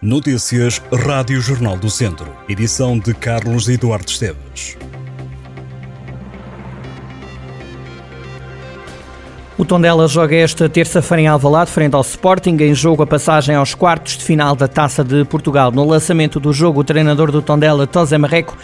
Notícias Rádio Jornal do Centro. Edição de Carlos Eduardo Esteves. O Tondela joga esta terça-feira em Alvalade, frente ao Sporting, em jogo a passagem aos quartos de final da Taça de Portugal. No lançamento do jogo, o treinador do Tondela, Tosé Marreco,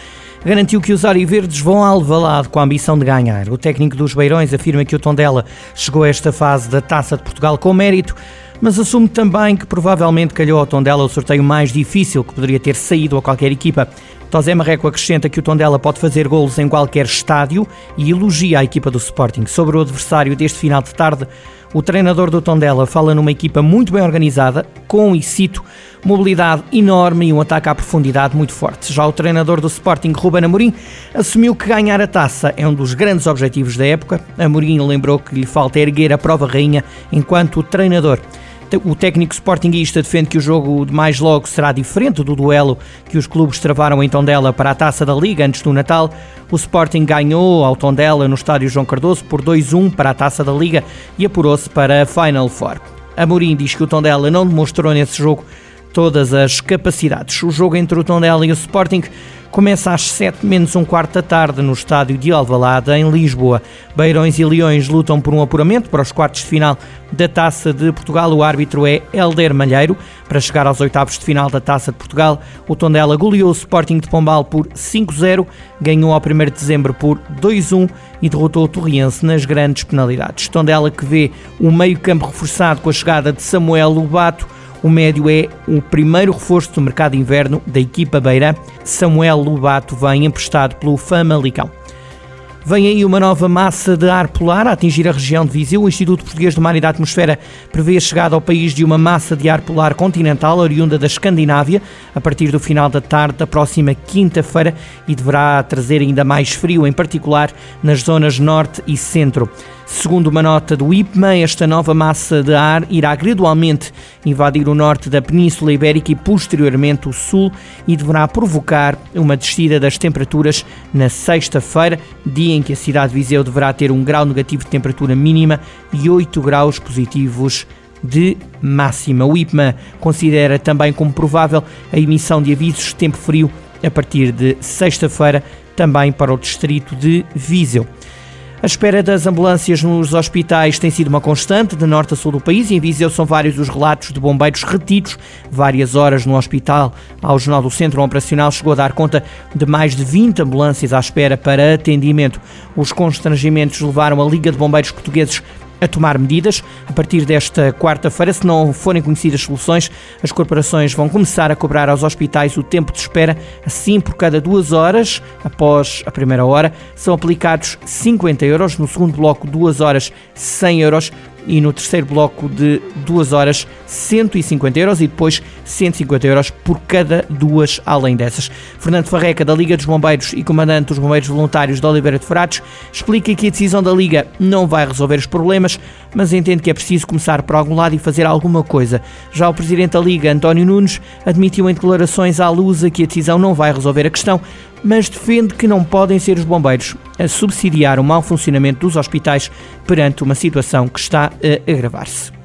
garantiu que os Verdes vão Alvalade com a ambição de ganhar. O técnico dos Beirões afirma que o Tondela chegou a esta fase da Taça de Portugal com mérito, mas assume também que provavelmente calhou ao Tondela o sorteio mais difícil que poderia ter saído a qualquer equipa. Tosé Marreco acrescenta que o Tondela pode fazer golos em qualquer estádio e elogia a equipa do Sporting. Sobre o adversário deste final de tarde, o treinador do Tondela fala numa equipa muito bem organizada, com, e cito, mobilidade enorme e um ataque à profundidade muito forte. Já o treinador do Sporting, Ruben Amorim, assumiu que ganhar a taça é um dos grandes objetivos da época. Amorim lembrou que lhe falta erguer a prova rainha enquanto treinador. O técnico sportinguista defende que o jogo de mais logo será diferente do duelo que os clubes travaram em Tondela para a Taça da Liga antes do Natal. O Sporting ganhou ao Tondela no estádio João Cardoso por 2-1 para a Taça da Liga e apurou-se para a Final Four. Amorim diz que o Tondela não demonstrou nesse jogo todas as capacidades. O jogo entre o Tondela e o Sporting começa às 7 menos um quarto da tarde no estádio de Alvalade, em Lisboa. Beirões e Leões lutam por um apuramento para os quartos de final da Taça de Portugal. O árbitro é Helder Malheiro. Para chegar aos oitavos de final da Taça de Portugal, o Tondela goleou o Sporting de Pombal por 5-0, ganhou ao 1 de dezembro por 2-1 e derrotou o Torriense nas grandes penalidades. Tondela que vê o meio-campo reforçado com a chegada de Samuel Lobato o médio é o primeiro reforço do mercado de inverno da equipa beira. Samuel Lobato vem emprestado pelo Famalicão. Vem aí uma nova massa de ar polar a atingir a região de Viseu. O Instituto Português do Mar e da Atmosfera prevê a chegada ao país de uma massa de ar polar continental oriunda da Escandinávia a partir do final da tarde da próxima quinta-feira e deverá trazer ainda mais frio, em particular nas zonas norte e centro. Segundo uma nota do IPMA, esta nova massa de ar irá gradualmente invadir o norte da Península Ibérica e posteriormente o sul e deverá provocar uma descida das temperaturas na sexta-feira, dia em que a cidade de Viseu deverá ter um grau negativo de temperatura mínima e 8 graus positivos de máxima. O IPMA considera também como provável a emissão de avisos de tempo frio a partir de sexta-feira, também para o distrito de Viseu. A espera das ambulâncias nos hospitais tem sido uma constante de norte a sul do país e em Viseu são vários os relatos de bombeiros retidos várias horas no hospital. Ao Jornal do Centro Operacional chegou a dar conta de mais de 20 ambulâncias à espera para atendimento. Os constrangimentos levaram a Liga de Bombeiros Portugueses a tomar medidas. A partir desta quarta-feira, se não forem conhecidas soluções, as corporações vão começar a cobrar aos hospitais o tempo de espera. Assim, por cada duas horas, após a primeira hora, são aplicados 50 euros. No segundo bloco, duas horas, 100 euros e no terceiro bloco de duas horas 150 euros e depois 150 euros por cada duas além dessas. Fernando Farreca, da Liga dos Bombeiros e comandante dos Bombeiros Voluntários de Oliveira de Frades, explica que a decisão da Liga não vai resolver os problemas, mas entende que é preciso começar por algum lado e fazer alguma coisa. Já o presidente da Liga, António Nunes, admitiu em declarações à Lusa que a decisão não vai resolver a questão, mas defende que não podem ser os bombeiros a subsidiar o mau funcionamento dos hospitais perante uma situação que está a agravar-se.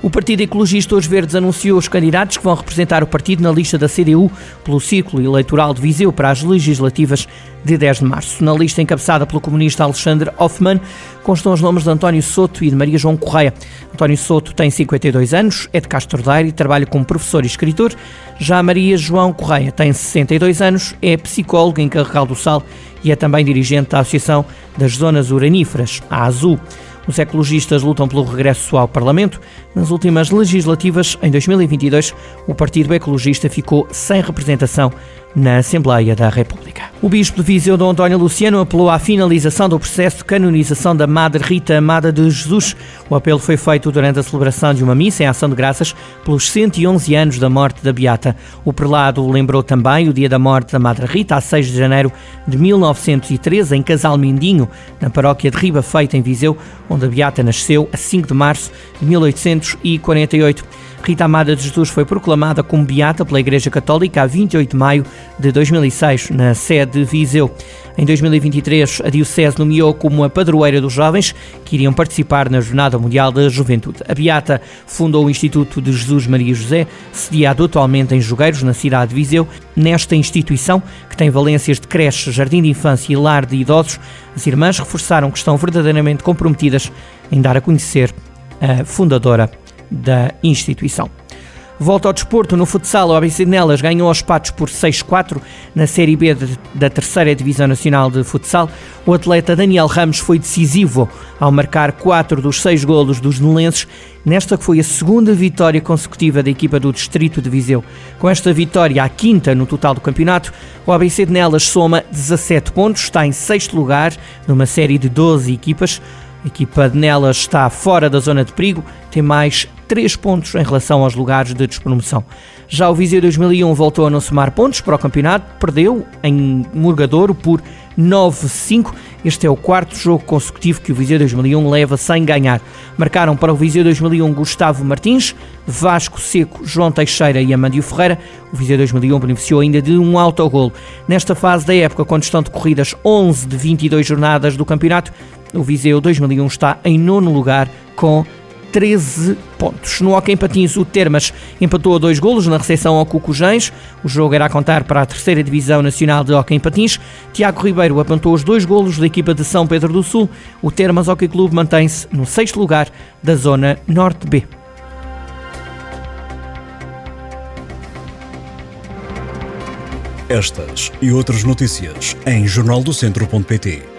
O Partido Ecologista Os Verdes anunciou os candidatos que vão representar o partido na lista da CDU pelo ciclo eleitoral de Viseu para as legislativas de 10 de março. Na lista encabeçada pelo comunista Alexandre Hoffmann constam os nomes de António Soto e de Maria João Correia. António Soto tem 52 anos, é de Castro Daire e trabalha como professor e escritor. Já Maria João Correia tem 62 anos, é psicóloga em Carregal do Sal e é também dirigente da Associação das Zonas Uraníferas, a AZU. Os ecologistas lutam pelo regresso ao Parlamento. Nas últimas legislativas, em 2022, o Partido Ecologista ficou sem representação na Assembleia da República. O Bispo de Viseu, Dom António Luciano, apelou à finalização do processo de canonização da Madre Rita Amada de Jesus. O apelo foi feito durante a celebração de uma missa em ação de graças pelos 111 anos da morte da Beata. O prelado lembrou também o dia da morte da Madre Rita, a 6 de janeiro de 1913, em Casal Mindinho, na paróquia de Riba Feita, em Viseu, onde a Beata nasceu a 5 de março de 1848. Rita Amada de Jesus foi proclamada como beata pela Igreja Católica a 28 de maio de 2006, na sede de Viseu. Em 2023, a Diocese nomeou como a padroeira dos jovens que iriam participar na Jornada Mundial da Juventude. A Beata fundou o Instituto de Jesus Maria José, sediado atualmente em Jogueiros, na cidade de Viseu. Nesta instituição, que tem valências de creche, jardim de infância e lar de idosos, as irmãs reforçaram que estão verdadeiramente comprometidas em dar a conhecer a fundadora da instituição. Volta ao desporto, no futsal, o ABC de Nelas ganhou aos patos por 6-4 na Série B de, da terceira Divisão Nacional de Futsal. O atleta Daniel Ramos foi decisivo ao marcar 4 dos 6 golos dos nelenses, nesta que foi a segunda vitória consecutiva da equipa do Distrito de Viseu. Com esta vitória, a quinta no total do campeonato, o ABC de Nelas soma 17 pontos, está em sexto lugar numa série de 12 equipas. A equipa de Nelas está fora da zona de perigo, tem mais 3 pontos em relação aos lugares de despromoção. Já o Viseu 2001 voltou a não somar pontos para o campeonato, perdeu em Murgadouro por 9-5. Este é o quarto jogo consecutivo que o Viseu 2001 leva sem ganhar. Marcaram para o Viseu 2001 Gustavo Martins, Vasco Seco, João Teixeira e Amandio Ferreira. O Viseu 2001 beneficiou ainda de um autogolo. Nesta fase da época, quando estão decorridas 11 de 22 jornadas do campeonato, o Viseu 2001 está em nono lugar com 13 pontos. No Hockey em Patins, o Termas empatou a dois golos na recepção ao Cucujães. O jogo era a contar para a terceira Divisão Nacional de Hockey em Patins. Tiago Ribeiro apontou os dois golos da equipa de São Pedro do Sul. O Termas Hockey Clube mantém-se no sexto lugar da Zona Norte B. Estas e outras notícias em jornaldocentro.pt